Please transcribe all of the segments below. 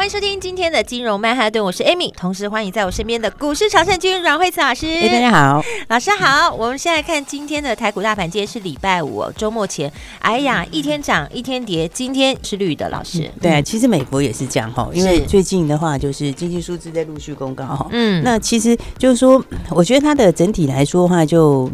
欢迎收听今天的金融曼哈顿，我是 Amy，同时欢迎在我身边的股市常胜军阮惠慈老师。哎，大家好，老师好。我们现在看今天的台股大盘，今天是礼拜五，周末前，哎呀，一天涨一天跌，今天是绿的，老师。对啊，其实美国也是这样哈，因为最近的话就是经济数字在陆续公告哈。嗯，那其实就是说，我觉得它的整体来说的话就。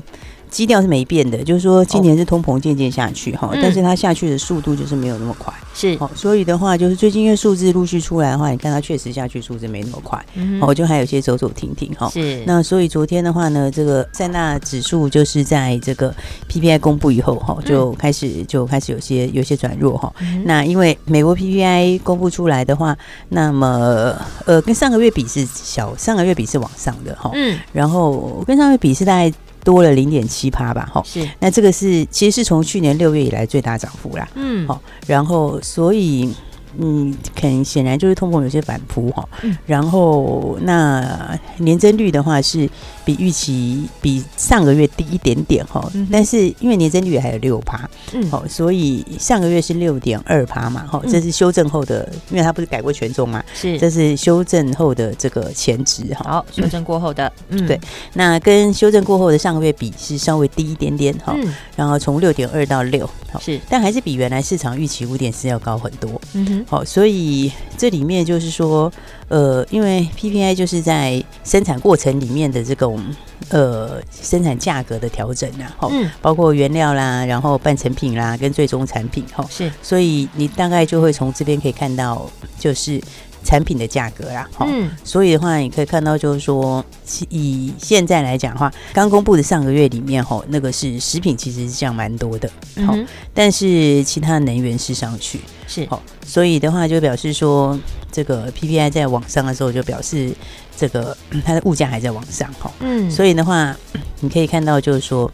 基调是没变的，就是说今年是通膨渐渐下去哈，但是它下去的速度就是没有那么快，是，所以的话就是最近因为数字陆续出来的话，你看它确实下去数字没那么快，哦，就还有些走走停停哈，是。那所以昨天的话呢，这个三大指数就是在这个 PPI 公布以后哈，就开始就开始有些有些转弱哈。那因为美国 PPI 公布出来的话，那么呃跟上个月比是小，上个月比是往上的哈，嗯，然后跟上个月比是大概。多了零点七趴吧，哈，是。那这个是其实是从去年六月以来最大涨幅啦，嗯，好，然后所以。嗯，很显然就是通膨有些反扑哈，然后那年增率的话是比预期比上个月低一点点哈，但是因为年增率还有六趴，嗯，好，所以上个月是六点二趴嘛，哈，这是修正后的，因为它不是改过权重嘛，是，这是修正后的这个前值哈，好，修正过后的，嗯，对，那跟修正过后的上个月比是稍微低一点点哈，然后从六点二到六，是，但还是比原来市场预期五点四要高很多，嗯哼。好，所以这里面就是说，呃，因为 PPI 就是在生产过程里面的这种呃生产价格的调整啊，哈，包括原料啦，然后半成品啦，跟最终产品，哈，是，所以你大概就会从这边可以看到，就是产品的价格啦，嗯，所以的话，你可以看到就是说，以现在来讲的话，刚公布的上个月里面，哈，那个是食品其实是降蛮多的，好，但是其他能源是上去。是。好，所以的话就表示说，这个 PPI 在往上的时候，就表示这个它的物价还在往上哈。嗯，所以的话，你可以看到就是说，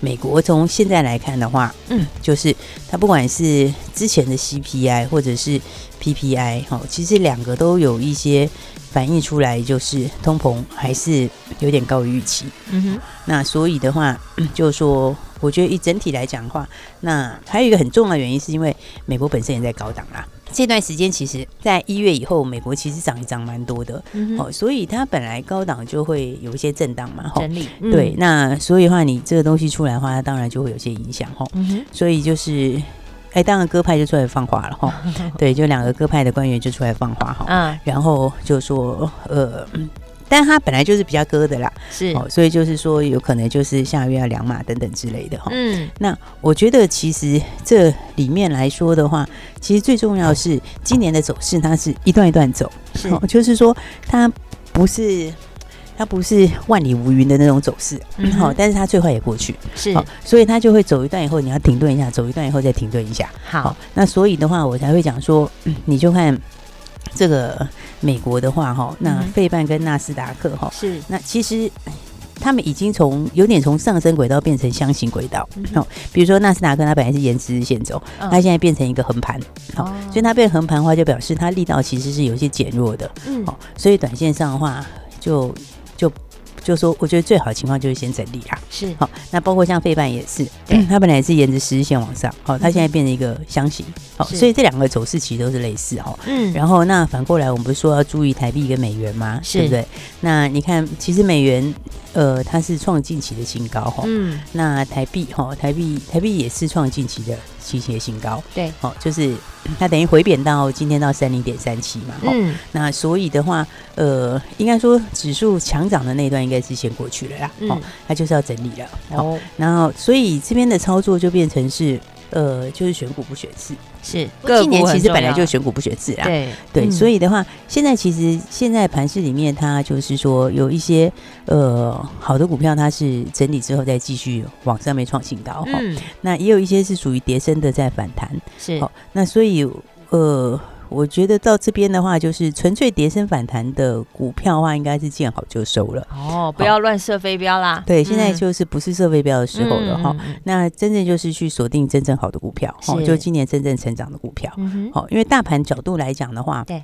美国从现在来看的话，嗯，就是它不管是之前的 CPI 或者是 PPI 哈，其实两个都有一些反映出来，就是通膨还是有点高于预期。嗯哼，那所以的话，就是说。我觉得一整体来讲的话，那还有一个很重要的原因，是因为美国本身也在高档啦。这段时间其实，在一月以后，美国其实涨一涨蛮多的，嗯、哦，所以它本来高档就会有一些震荡嘛，整理。嗯、对，那所以的话，你这个东西出来的话，它当然就会有些影响，哈、嗯。所以就是，哎，当然鸽派就出来放话了，哈。对，就两个鸽派的官员就出来放话，哈。嗯。然后就说，呃。但它本来就是比较割的啦，是。哦，所以就是说有可能就是下个月要两码等等之类的哈。嗯，那我觉得其实这里面来说的话，其实最重要是今年的走势，它是一段一段走，是，哦，就是说它不是它不是万里无云的那种走势，嗯，好，但是它最后也过去，是，所以它就会走一段以后你要停顿一下，走一段以后再停顿一下。好，那所以的话我才会讲说，你就看这个。美国的话，哈，那费半跟纳斯达克，哈，是。那其实他们已经从有点从上升轨道变成箱型轨道，好，比如说纳斯达克它本来是沿十日线走，它现在变成一个横盘，好，所以它变横盘的话，就表示它力道其实是有些减弱的，嗯，好，所以短线上的话就就。就说，我觉得最好的情况就是先整理啦。是，好，那包括像费半也是，对它本来是沿着十日线往上，好，它现在变成一个箱型，好，所以这两个走势其实都是类似哈。嗯，然后那反过来，我们不是说要注意台币跟美元吗？是对不对？那你看，其实美元。呃，它是创近期的新高哈，嗯，那台币哈，台币台币也是创近期的期的新高，对，好，就是它等于回贬到今天到三零点三七嘛，嗯，那所以的话，呃，应该说指数强涨的那段应该是先过去了啦，哦，它就是要整理了，哦，然后所以这边的操作就变成是。呃，就是选股不选市，是今年其实本来就选股不选市啦。对对，嗯、所以的话，现在其实现在盘市里面，它就是说有一些呃好的股票，它是整理之后再继续往上面创新高哈。嗯、那也有一些是属于跌升的在反弹，是好。那所以呃，我觉得到这边的话，就是纯粹跌升反弹的股票的话，应该是见好就收了。哦，不要乱射飞镖啦。对，现在就是不是射飞镖的时候了哈。那真正就是去锁定真正好的股票，哈，就今年真正成长的股票。好，因为大盘角度来讲的话，对。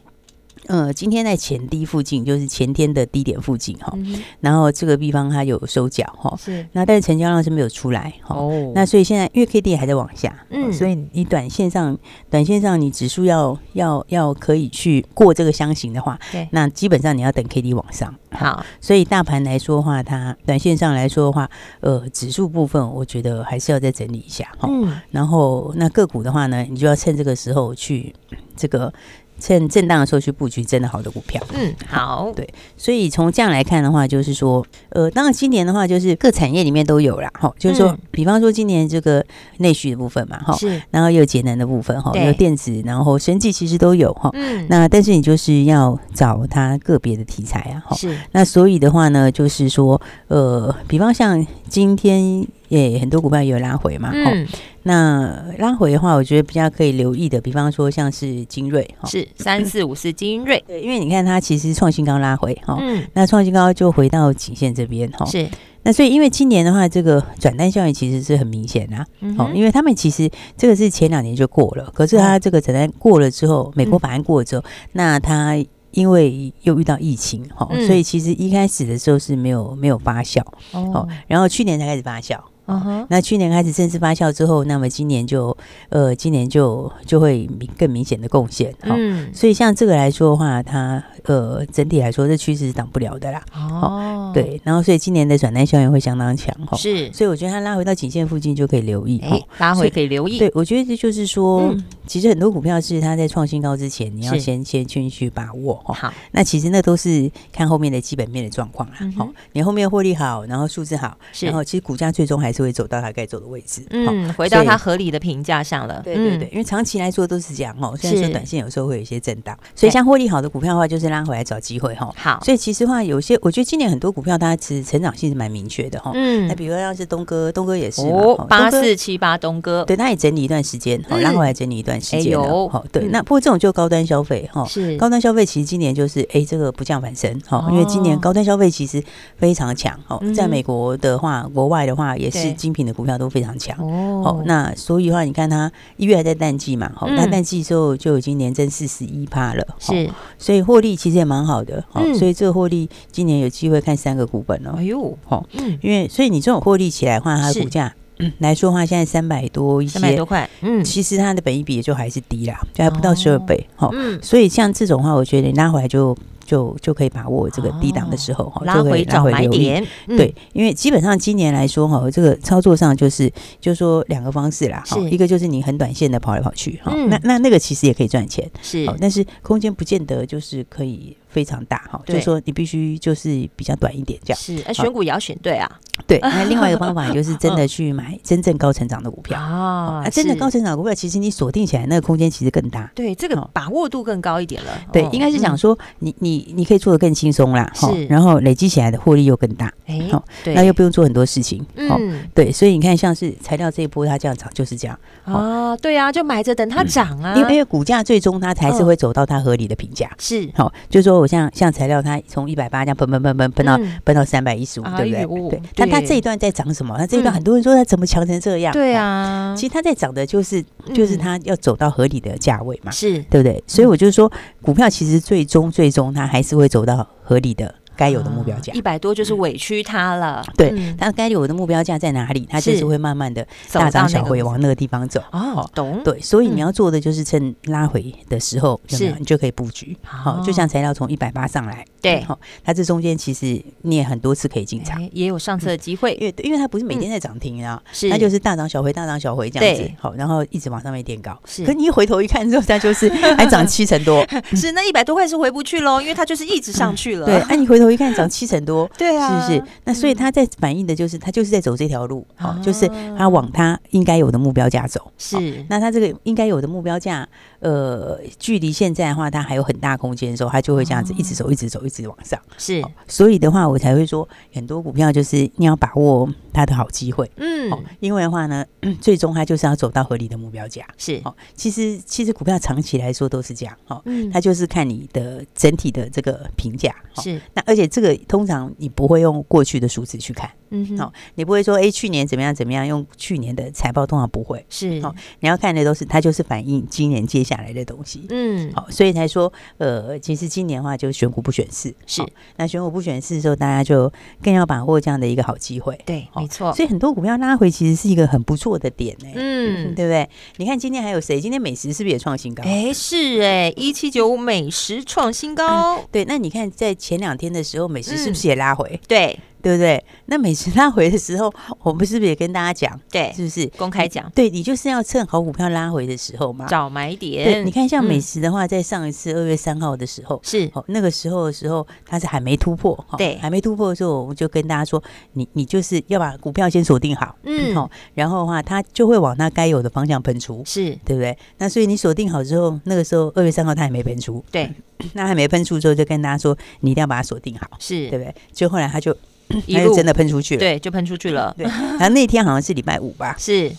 呃，今天在前低附近，就是前天的低点附近哈，嗯、然后这个地方它有收脚哈，是，那但是成交量是没有出来哈，哦，那所以现在因为 K D 还在往下，嗯，所以你短线上，短线上你指数要要要可以去过这个箱型的话，对，那基本上你要等 K D 往上，好，所以大盘来说的话，它短线上来说的话，呃，指数部分我觉得还是要再整理一下哈，嗯，然后那个股的话呢，你就要趁这个时候去这个。趁震荡的时候去布局真的好的股票。嗯，好，对，所以从这样来看的话，就是说，呃，当然今年的话，就是各产业里面都有啦。哈，就是说，比方说今年这个内需的部分嘛，哈，是，然后又有节能的部分，哈，有电子，然后生技其实都有，哈，嗯，那但是你就是要找它个别的题材啊，哈，是，那所以的话呢，就是说，呃，比方像今天。也很多股票也有拉回嘛，嗯，那拉回的话，我觉得比较可以留意的，比方说像是精锐，是三四五四精锐，对，因为你看它其实创新高拉回，哈，嗯，那创新高就回到颈线这边，哈，是，那所以因为今年的话，这个转单效应其实是很明显啊，哦，因为他们其实这个是前两年就过了，可是它这个转单过了之后，美国法案过了之后，那它因为又遇到疫情，哈，所以其实一开始的时候是没有没有发酵，哦，然后去年才开始发酵。嗯哼，uh huh. 那去年开始正式发酵之后，那么今年就呃，今年就就会明更明显的贡献，嗯，所以像这个来说的话，它呃整体来说这趋势是挡不了的啦，哦，对，然后所以今年的转单效应会相当强，哈，是，所以我觉得它拉回到颈线附近就可以留意，哎，拉回可以留意，对，我觉得这就是说，嗯、其实很多股票是它在创新高之前，你要先是。先去去把握，哈，好，那其实那都是看后面的基本面的状况啦，好、嗯，你后面获利好，然后数字好，然后其实股价最终还是。就会走到它该走的位置，嗯，回到它合理的评价上了。对对对，因为长期来说都是这样哦。虽然说短线有时候会有一些震荡，所以像获利好的股票的话，就是拉回来找机会哈。好，所以其实话有些，我觉得今年很多股票它其实成长性是蛮明确的哈。嗯，那比如说像是东哥，东哥也是哦，八四七八东哥，对，它也整理一段时间，好，拉回来整理一段时间了。好，对，那不过这种就高端消费哈，是高端消费，其实今年就是哎，这个不降反升哈，因为今年高端消费其实非常强哦，在美国的话，国外的话也是精品的股票都。非常强。哦，那所以的话，你看它一月还在淡季嘛，好，那淡季之后就已经年增四十一趴了，是，所以获利其实也蛮好的，好，所以这个获利今年有机会看三个股本哦，哎呦，好，因为所以你这种获利起来的话，它的股价来说的话，现在三百多一些，三百多块，嗯，其实它的本益比也就还是低啦，就还不到十二倍，好，所以像这种话，我觉得你拉回来就。就就可以把握这个低档的时候哈，拉回找买点。对，因为基本上今年来说哈，这个操作上就是就是说两个方式啦，哈，一个就是你很短线的跑来跑去哈，那那那个其实也可以赚钱，是，但是空间不见得就是可以非常大哈，就是说你必须就是比较短一点这样。是，选股也要选对啊。对，那另外一个方法就是真的去买 真正高成长的股票啊，真的高成长的股票，其实你锁定起来那个空间其实更大。对，这个把握度更高一点了。对，应该是讲说你你。你可以做的更轻松啦，是，然后累积起来的获利又更大，哎，好，那又不用做很多事情，嗯，对，所以你看，像是材料这一波它这样涨就是这样啊，对啊，就买着等它涨啊，因为因为股价最终它才是会走到它合理的评价，是，好，就是说我像像材料它从一百八这样喷喷喷喷喷到喷到三百一十五，对不对？对，那它这一段在涨什么？它这一段很多人说它怎么强成这样？对啊，其实它在涨的就是就是它要走到合理的价位嘛，是对不对？所以我就是说，股票其实最终最终它还是会走到合理的。该有的目标价一百多就是委屈他了，对，他该有的目标价在哪里？他就是会慢慢的大涨小回往那个地方走。哦，懂。对，所以你要做的就是趁拉回的时候，是，你就可以布局。好，就像材料从一百八上来，对，好，它这中间其实你也很多次可以进场，也有上车的机会。因为因为它不是每天在涨停啊，是，它就是大涨小回，大涨小回这样子。好，然后一直往上面垫高。是，可你一回头一看之后，它就是还涨七成多。是，那一百多块是回不去喽，因为它就是一直上去了。对，哎你回头。头一看涨七成多，对啊，是不是？那所以他在反映的就是他就是在走这条路，好，就是他往他应该有的目标价走。是，那他这个应该有的目标价，呃，距离现在的话，它还有很大空间的时候，它就会这样子一直走，一直走，一直往上。是，所以的话，我才会说很多股票就是你要把握它的好机会。嗯，因为的话呢，最终它就是要走到合理的目标价。是，哦，其实其实股票长期来说都是这样。哦，嗯，它就是看你的整体的这个评价。是，那而且这个通常你不会用过去的数字去看。嗯，好，你不会说，哎，去年怎么样怎么样？用去年的财报通常不会是，好，你要看的都是它就是反映今年接下来的东西。嗯，好，所以才说，呃，其实今年的话就选股不选市，是，那选股不选市的时候，大家就更要把握这样的一个好机会。对，没错。所以很多股票拉回其实是一个很不错的点呢。嗯，对不对？你看今天还有谁？今天美食是不是也创新高？哎，是哎，一七九五美食创新高。对，那你看在前两天的时候，美食是不是也拉回？对。对不对？那每次拉回的时候，我们是不是也跟大家讲？对，是不是公开讲？对，你就是要趁好股票拉回的时候嘛，找买点。对，你看像美食的话，在上一次二月三号的时候，是哦，那个时候的时候，它是还没突破，对，还没突破的时候，我们就跟大家说，你你就是要把股票先锁定好，嗯，好，然后的话，它就会往它该有的方向喷出，是对不对？那所以你锁定好之后，那个时候二月三号它还没喷出，对，那还没喷出之后，就跟大家说，你一定要把它锁定好，是对不对？就后来它就。一路真的喷出去了，对，就喷出去了。对，然后那天好像是礼拜五吧，是，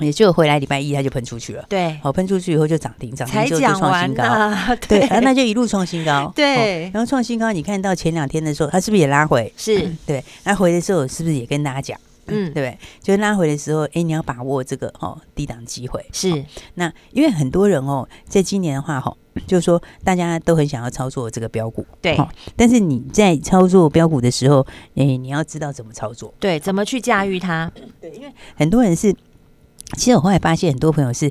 也就回来礼拜一，它就喷出去了。对，好，喷出去以后就涨停，涨停之后就创新高。对，然后那就一路创新高。对，然后创新高，你看到前两天的时候，它是不是也拉回？是，对，拉回的时候是不是也跟大家讲？嗯，对，就拉回的时候，哎，你要把握这个哦低档机会。是，那因为很多人哦，在今年的话，哈。就是说，大家都很想要操作这个标股，对。但是你在操作标股的时候，哎，你要知道怎么操作，对，怎么去驾驭它。对，因为很多人是，其实我后来发现，很多朋友是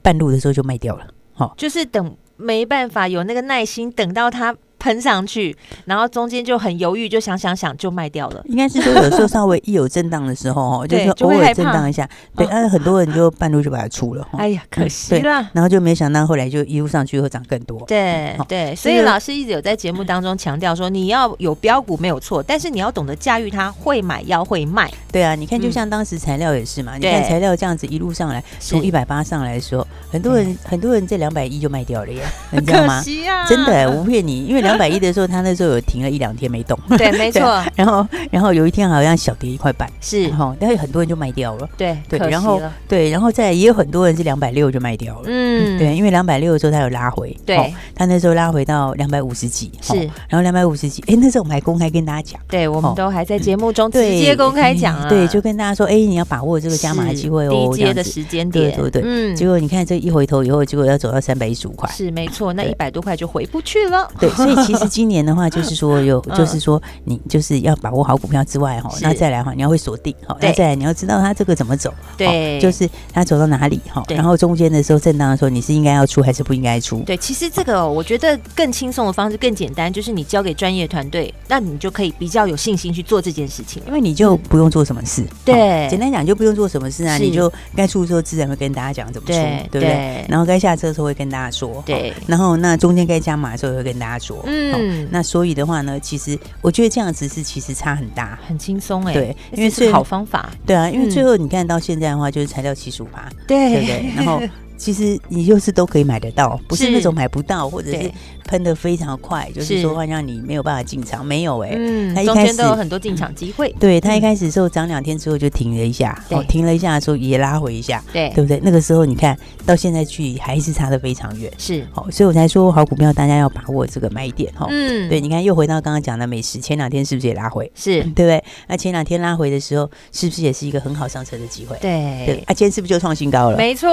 半路的时候就卖掉了，好，就是等没办法有那个耐心等到它。喷上去，然后中间就很犹豫，就想想想就卖掉了。应该是说有时候稍微一有震荡的时候，哦，就是偶尔震荡一下，对，但是很多人就半路就把它出了。哎呀，可惜了。然后就没想到后来就一路上去会涨更多。对对，所以老师一直有在节目当中强调说，你要有标股没有错，但是你要懂得驾驭它，会买要会卖。对啊，你看就像当时材料也是嘛，你看材料这样子一路上来，从一百八上来的时候，很多人很多人这两百一就卖掉了耶，你知道吗？真的，我不骗你，因为两百一的时候他那。时候有停了一两天没动，对，没错。然后，然后有一天好像小跌一块半，是。哈，但是很多人就卖掉了，对对。然后，对，然后再也有很多人是两百六就卖掉了，嗯，对，因为两百六的时候他有拉回，对，他那时候拉回到两百五十几，是，然后两百五十几，哎，那时候我们还公开跟大家讲，对，我们都还在节目中直接公开讲啊，对，就跟大家说，哎，你要把握这个加码机会哦，低阶的时间点，对对对，嗯，结果你看这一回头以后，结果要走到三百一十五块，是没错，那一百多块就回不去了，对，所以 其实今年的话，就是说有。就是说，你就是要把握好股票之外，哈，那再来哈，你要会锁定，哈，那再来你要知道它这个怎么走，对，就是它走到哪里，哈，然后中间的时候震荡的时候，你是应该要出还是不应该出？对，其实这个我觉得更轻松的方式更简单，就是你交给专业团队，那你就可以比较有信心去做这件事情，因为你就不用做什么事，对，简单讲就不用做什么事啊，你就该出的时候自然会跟大家讲怎么出，对。不对？然后该下车的时候会跟大家说，对，然后那中间该加码的时候也会跟大家说，嗯，那所以的话呢，其实我觉得。这样子是其实差很大，很轻松哎，对，因为是好方法，对啊，因为最后你看到现在的话，就是材料七十五趴，对，对不对？然后其实你就是都可以买得到，不是那种买不到，或者是。喷的非常快，就是说会让你没有办法进场，没有哎，嗯，它一开始都有很多进场机会，对，它一开始的时候涨两天之后就停了一下，哦，停了一下的时候也拉回一下，对，对不对？那个时候你看到现在距离还是差得非常远，是，好，所以我才说好股票大家要把握这个买点哈，嗯，对，你看又回到刚刚讲的美食，前两天是不是也拉回？是对不对？那前两天拉回的时候，是不是也是一个很好上车的机会？对，对，啊，今天是不是就创新高了？没错，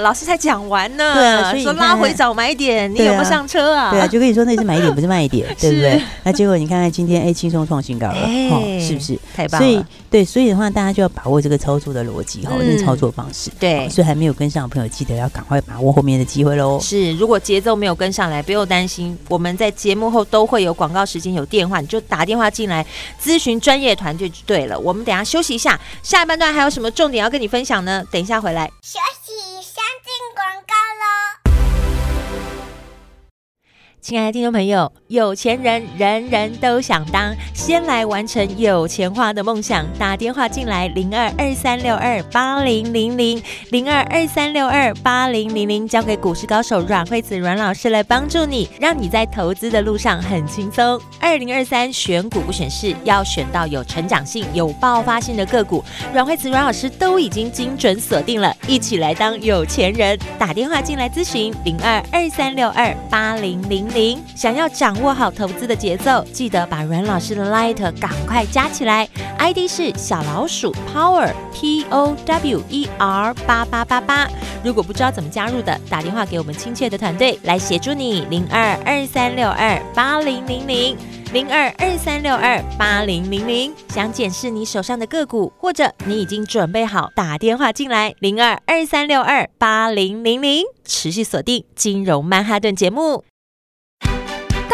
老师才讲完呢，对啊，所以说拉回早买点，你有没有上车啊？对啊，就跟你说那是买一点，不是卖一点，对不对？那结果你看看今天，哎，轻松创新高了，是不是？太棒了！所以对，所以的话，大家就要把握这个操作的逻辑哈，跟操作方式。对，所以还没有跟上的朋友，记得要赶快把握后面的机会喽。是，如果节奏没有跟上来，不用担心，我们在节目后都会有广告时间，有电话，你就打电话进来咨询专业团队就对了。我们等下休息一下，下半段还有什么重点要跟你分享呢？等一下回来。休息，广告。亲爱的听众朋友，有钱人人人都想当，先来完成有钱花的梦想。打电话进来，零二二三六二八零零零零二二三六二八零零零，交给股市高手阮慧子阮老师来帮助你，让你在投资的路上很轻松。二零二三选股不选市，要选到有成长性、有爆发性的个股。阮慧子阮老师都已经精准锁定了，一起来当有钱人。打电话进来咨询，零二二三六二八零零。零想要掌握好投资的节奏，记得把阮老师的 Light 赶快加起来，ID 是小老鼠 Power P O W E R 八八八八。如果不知道怎么加入的，打电话给我们亲切的团队来协助你，零二二三六二八零零零零二二三六二八零零零。想检视你手上的个股，或者你已经准备好打电话进来，零二二三六二八零零零。持续锁定金融曼哈顿节目。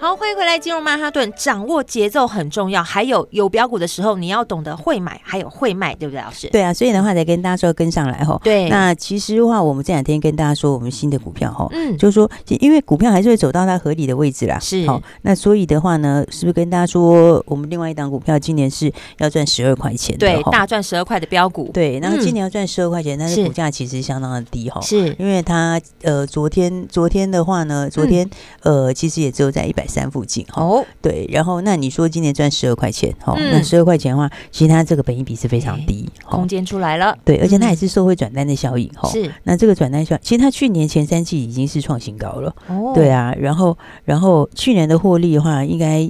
好，欢迎回来，金融曼哈顿，掌握节奏很重要。还有有标股的时候，你要懂得会买，还有会卖，对不对，老师？对啊，所以的话得跟大家说跟上来哈。对，那其实的话，我们这两天跟大家说我们新的股票哈，嗯，就是说，因为股票还是会走到它合理的位置啦。是，好，那所以的话呢，是不是跟大家说，我们另外一档股票今年是要赚十二块钱？对，大赚十二块的标股。对，然后今年要赚十二块钱，但是股价其实相当的低哈。是，因为它呃，昨天昨天的话呢，昨天呃，其实也只有在一百三附近哈。哦，对，然后那你说今年赚十二块钱，哈、嗯，那十二块钱的话，其实它这个本益比是非常低，空间出来了，对，而且它也是社会转单的效应，哈、嗯，是，那这个转单效，其实它去年前三季已经是创新高了，哦，对啊，然后然后去年的获利的话，应该。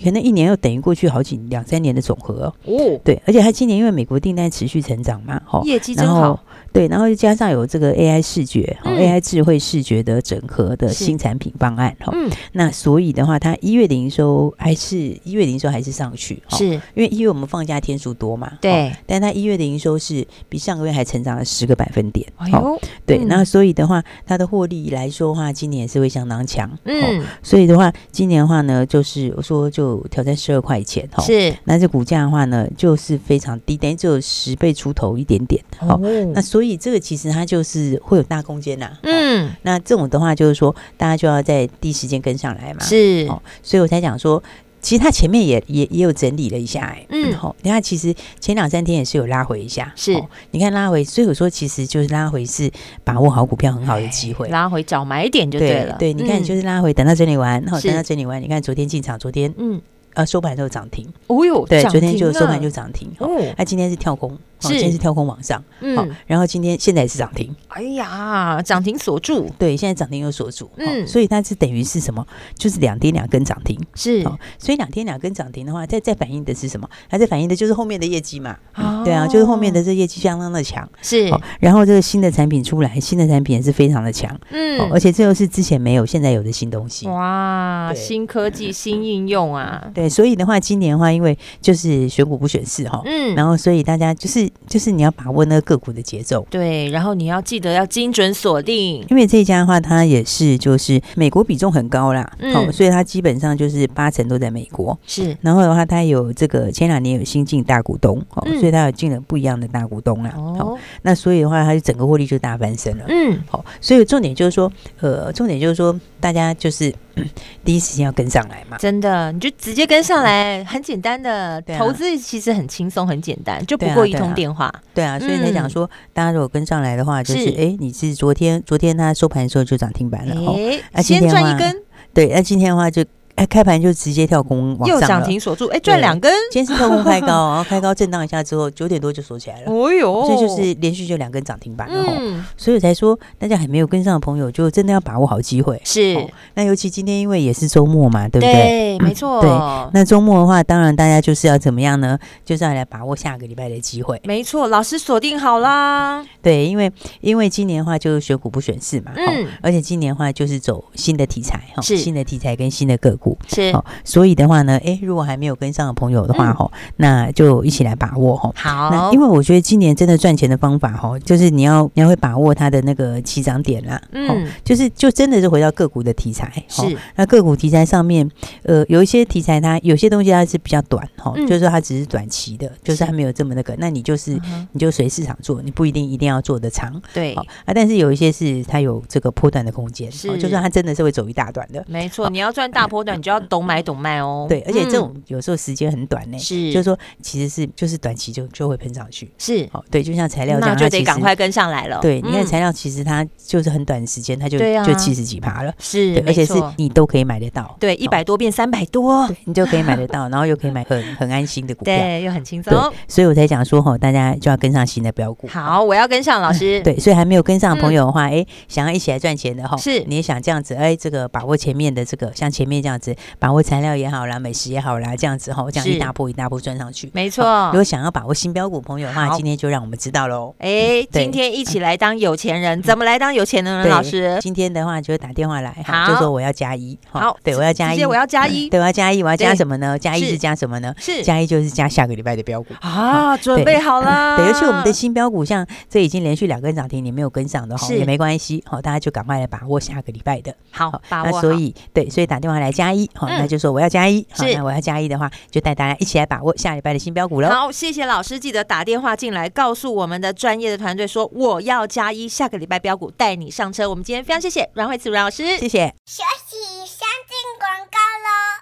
可能一年又等于过去好几两三年的总和哦，对，而且它今年因为美国订单持续成长嘛，哈，业绩真好，对，然后又加上有这个 AI 视觉、嗯、AI 智慧视觉的整合的新产品方案，哈，嗯，那所以的话，它一月的营收还是一月的营收还是上去，是。因为一月我们放假天数多嘛，对，但它一月的营收是比上个月还成长了十个百分点，哎呦，对，那所以的话，它的获利来说的话，今年也是会相当强，嗯，所以的话，今年的话呢，就是我说就。挑战十二块钱哈，是。那这股价的话呢，就是非常低，等于只有十倍出头一点点，好，那所以这个其实它就是会有大空间呐，嗯，那这种的话就是说，大家就要在第一时间跟上来嘛，是，哦，所以我才讲说。其实它前面也也也有整理了一下，哎，嗯，好，你看，其实前两三天也是有拉回一下，是，你看拉回，所以我说其实就是拉回是把握好股票很好的机会，拉回找买点就对了，对，你看就是拉回，等到整理完，好，等到整理完，你看昨天进场，昨天嗯，呃，收盘都涨停，哦哟，对，昨天就收盘就涨停，哦，那今天是跳空。是，今天是跳空往上，嗯，然后今天现在是涨停，哎呀，涨停锁住，对，现在涨停又锁住，嗯，所以它是等于是什么？就是两天两根涨停，是，所以两天两根涨停的话，再再反映的是什么？它在反映的就是后面的业绩嘛，对啊，就是后面的这业绩相当的强，是，然后这个新的产品出来，新的产品也是非常的强，嗯，而且这又是之前没有，现在有的新东西，哇，新科技、新应用啊，对，所以的话，今年的话，因为就是选股不选市哈，嗯，然后所以大家就是。就是你要把握那个个股的节奏，对，然后你要记得要精准锁定，因为这一家的话，它也是就是美国比重很高啦，嗯，哦，所以它基本上就是八成都在美国，是，然后的话，它有这个前两年有新进大股东，哦，嗯，所以它有进了不一样的大股东啦，哦，那所以的话，它就整个获利就大翻身了，嗯，好，所以重点就是说，呃，重点就是说，大家就是。第一时间要跟上来嘛？真的，你就直接跟上来，很简单的投资，其实很轻松，很简单，就不过一通电话。对啊，所以才讲说，大家如果跟上来的话，就是哎，你是昨天昨天它收盘的时候就涨停板了，哦，先赚一根。对，那今天的话就。哎，开盘就直接跳空往上，又涨停锁住，哎，赚两根。今天是跳空开高，然后开高震荡一下之后，九点多就锁起来了。哦呦，这就是连续就两根涨停板了。嗯，所以才说大家还没有跟上的朋友，就真的要把握好机会。是，那尤其今天因为也是周末嘛，对不对？对，没错。对，那周末的话，当然大家就是要怎么样呢？就是要来把握下个礼拜的机会。没错，老师锁定好啦。对，因为因为今年的话就是选股不选市嘛，嗯，而且今年的话就是走新的题材哈，是新的题材跟新的个股是。所以的话呢，哎，如果还没有跟上的朋友的话，哈、嗯，那就一起来把握哈。好，那因为我觉得今年真的赚钱的方法，哈，就是你要你要会把握它的那个起涨点啦。嗯，就是就真的是回到个股的题材。是，那个股题材上面，呃，有一些题材它有些东西它是比较短，哈、嗯，就是说它只是短期的，就是它没有这么那个。那你就是、嗯、你就随市场做，你不一定一定要做得长。对，啊，但是有一些是它有这个波段的空间，是，就是它真的是会走一大段的。没错，你要赚大波段，你就要懂买懂卖哦。对，而且这种有时候时间很短呢，是，就是说其实是就是短期就就会喷上去，是，哦，对，就像材料这样，就得赶快跟上来了。对，你看材料其实它就是很短的时间，它就就七十几趴了，是，而且是你都可以买得到，对，一百多变三百多，你就可以买得到，然后又可以买很很安心的股票，对，又很轻松，所以我才讲说哈，大家就要跟上新的标股。好，我要跟上老师。对，所以还没有跟上的朋友的话，哎，想要一起来赚钱的哈，是，你也想这样子，哎，这个把握前面的这个，像前面这样子，把握材料也好啦，美食。也好啦，这样子哈，这样一大波一大波赚上去，没错。如果想要把握新标股朋友的话，今天就让我们知道喽。哎，今天一起来当有钱人，怎么来当有钱人呢？老师，今天的话就打电话来，就说我要加一，好，对，我要加一，我要加一，对，我要加一，我要加什么呢？加一是加什么呢？是加一就是加下个礼拜的标股啊，准备好了。对，尤其我们的新标股，像这已经连续两根涨停，你没有跟上的哈，也没关系，好，大家就赶快来把握下个礼拜的。好，那所以对，所以打电话来加。加一，好，那就说我要加一，好，那我要加一的话，就带大家一起来把握下礼拜的新标股喽。好，谢谢老师，记得打电话进来告诉我们的专业的团队说我要加一，下个礼拜标股带你上车。我们今天非常谢谢阮慧慈阮老师，谢谢。休息，先进广告喽。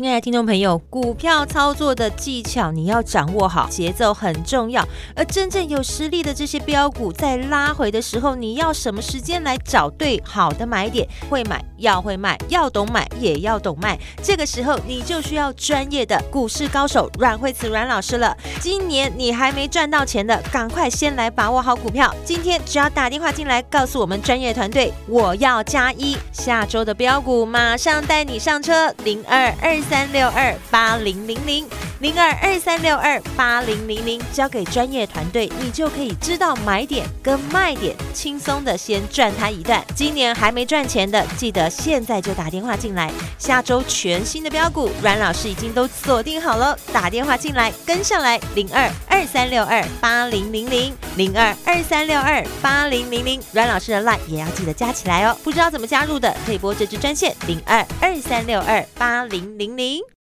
亲爱的听众朋友，股票操作的技巧你要掌握好，节奏很重要。而真正有实力的这些标股，在拉回的时候，你要什么时间来找对好的买点？会买要会卖，要懂买也要懂卖。这个时候，你就需要专业的股市高手阮慧慈阮老师了。今年你还没赚到钱的，赶快先来把握好股票。今天只要打电话进来，告诉我们专业团队，我要加一，下周的标股马上带你上车，零二二。三六二八零零零。零二二三六二八零零零，交给专业团队，你就可以知道买点跟卖点，轻松的先赚它一段。今年还没赚钱的，记得现在就打电话进来。下周全新的标股，阮老师已经都锁定好了，打电话进来跟上来，零二二三六二八零零零零二二三六二八零零零，阮老师的 line 也要记得加起来哦。不知道怎么加入的，可以拨这支专线零二二三六二八零零零。